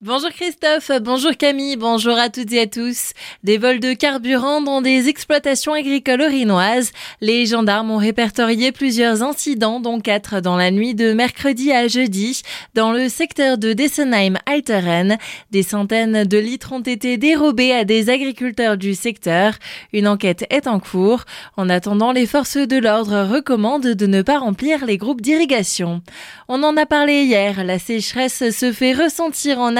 Bonjour Christophe, bonjour Camille, bonjour à toutes et à tous. Des vols de carburant dans des exploitations agricoles orinoises. Les gendarmes ont répertorié plusieurs incidents, dont quatre dans la nuit de mercredi à jeudi, dans le secteur de Dessenheim-Alteren. Des centaines de litres ont été dérobés à des agriculteurs du secteur. Une enquête est en cours. En attendant, les forces de l'ordre recommandent de ne pas remplir les groupes d'irrigation. On en a parlé hier, la sécheresse se fait ressentir en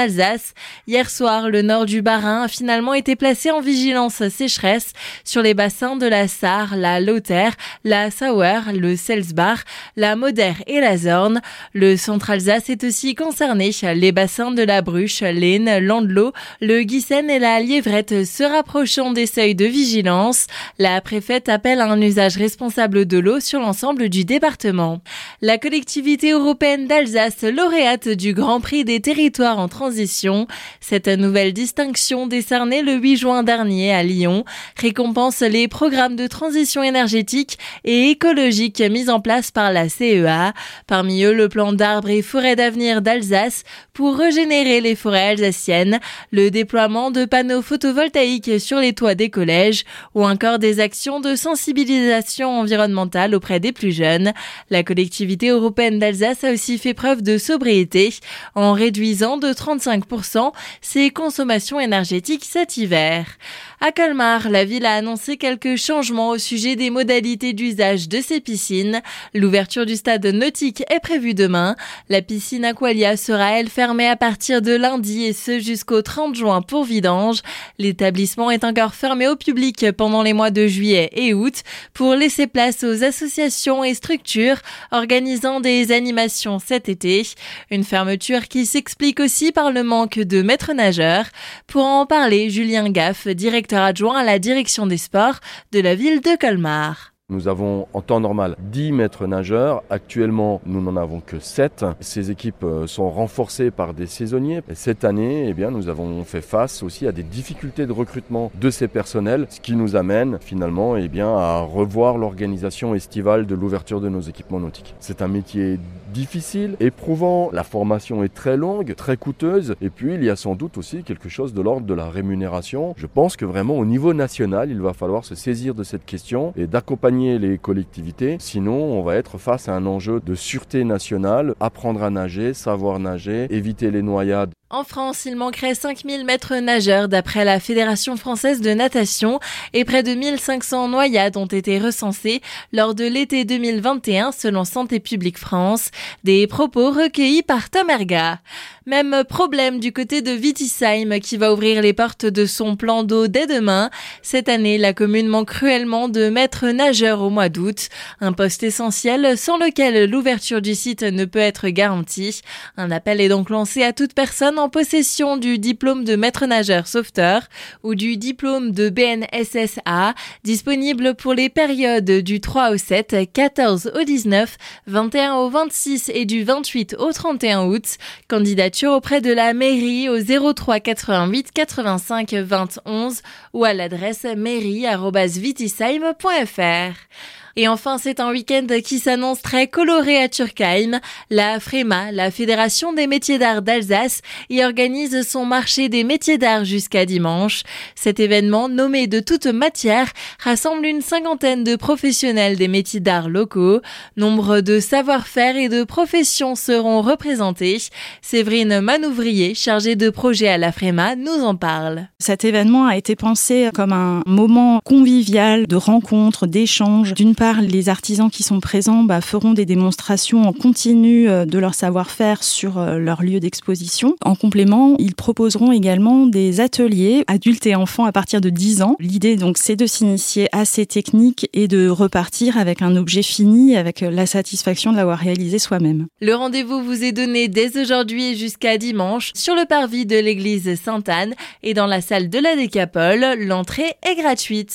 Hier soir, le nord du Bas-Rhin a finalement été placé en vigilance sécheresse sur les bassins de la Sarre, la Lauter, la Sauer, le Selsbach, la Moder et la Zorn. Le centre Alsace est aussi concerné. Les bassins de la Bruche, l'Aisne, l'Andelot, le Guissen et la Lièvrette se rapprochant des seuils de vigilance. La préfète appelle à un usage responsable de l'eau sur l'ensemble du département. La collectivité européenne d'Alsace, lauréate du Grand Prix des territoires en transition, cette nouvelle distinction décernée le 8 juin dernier à Lyon récompense les programmes de transition énergétique et écologique mis en place par la CEA. Parmi eux, le plan d'arbres et forêts d'avenir d'Alsace pour régénérer les forêts alsaciennes, le déploiement de panneaux photovoltaïques sur les toits des collèges ou encore des actions de sensibilisation environnementale auprès des plus jeunes. La collectivité européenne d'Alsace a aussi fait preuve de sobriété en réduisant de 35 ses consommations énergétiques cet hiver. À Colmar, la ville a annoncé quelques changements au sujet des modalités d'usage de ses piscines. L'ouverture du stade nautique est prévue demain. La piscine Aqualia sera elle fermée à partir de lundi et ce jusqu'au 30 juin pour vidange. L'établissement est encore fermé au public pendant les mois de juillet et août pour laisser place aux associations et structures organisant des animations cet été. Une fermeture qui s'explique aussi par le manque de maîtres nageurs. Pour en parler, Julien Gaff, directeur adjoint à la direction des sports de la ville de Colmar. Nous avons en temps normal 10 maîtres nageurs. Actuellement, nous n'en avons que 7. Ces équipes euh, sont renforcées par des saisonniers. Et cette année, eh bien, nous avons fait face aussi à des difficultés de recrutement de ces personnels, ce qui nous amène finalement eh bien, à revoir l'organisation estivale de l'ouverture de nos équipements nautiques. C'est un métier difficile, éprouvant. La formation est très longue, très coûteuse. Et puis, il y a sans doute aussi quelque chose de l'ordre de la rémunération. Je pense que vraiment, au niveau national, il va falloir se saisir de cette question et d'accompagner les collectivités. Sinon, on va être face à un enjeu de sûreté nationale, apprendre à nager, savoir nager, éviter les noyades. En France, il manquerait 5000 maîtres nageurs d'après la Fédération française de natation et près de 1500 noyades ont été recensées lors de l'été 2021 selon Santé publique France. Des propos recueillis par Tom Erga. Même problème du côté de Vitisheim qui va ouvrir les portes de son plan d'eau dès demain. Cette année, la commune manque cruellement de maîtres nageurs au mois d'août. Un poste essentiel sans lequel l'ouverture du site ne peut être garantie. Un appel est donc lancé à toute personne en possession du diplôme de maître nageur sauveteur ou du diplôme de BNSSA disponible pour les périodes du 3 au 7, 14 au 19, 21 au 26 et du 28 au 31 août. Candidature auprès de la mairie au 03 88 85 20 11 ou à l'adresse mairie.vitisheim.fr. Et enfin, c'est un week-end qui s'annonce très coloré à Turkheim. La FREMA, la Fédération des métiers d'art d'Alsace, y organise son marché des métiers d'art jusqu'à dimanche. Cet événement, nommé de toute matière, rassemble une cinquantaine de professionnels des métiers d'art locaux. Nombre de savoir-faire et de professions seront représentés. Séverine Manouvrier, chargée de projet à la FREMA, nous en parle. Cet événement a été pensé comme un moment convivial de rencontre, d'échange, d'une part les artisans qui sont présents bah, feront des démonstrations en continu euh, de leur savoir-faire sur euh, leur lieu d'exposition. En complément, ils proposeront également des ateliers adultes et enfants à partir de 10 ans. L'idée donc c'est de s'initier à ces techniques et de repartir avec un objet fini avec la satisfaction de l'avoir réalisé soi-même. Le rendez-vous vous est donné dès aujourd'hui jusqu'à dimanche sur le parvis de l'église Sainte-Anne et dans la salle de la Décapole. L'entrée est gratuite.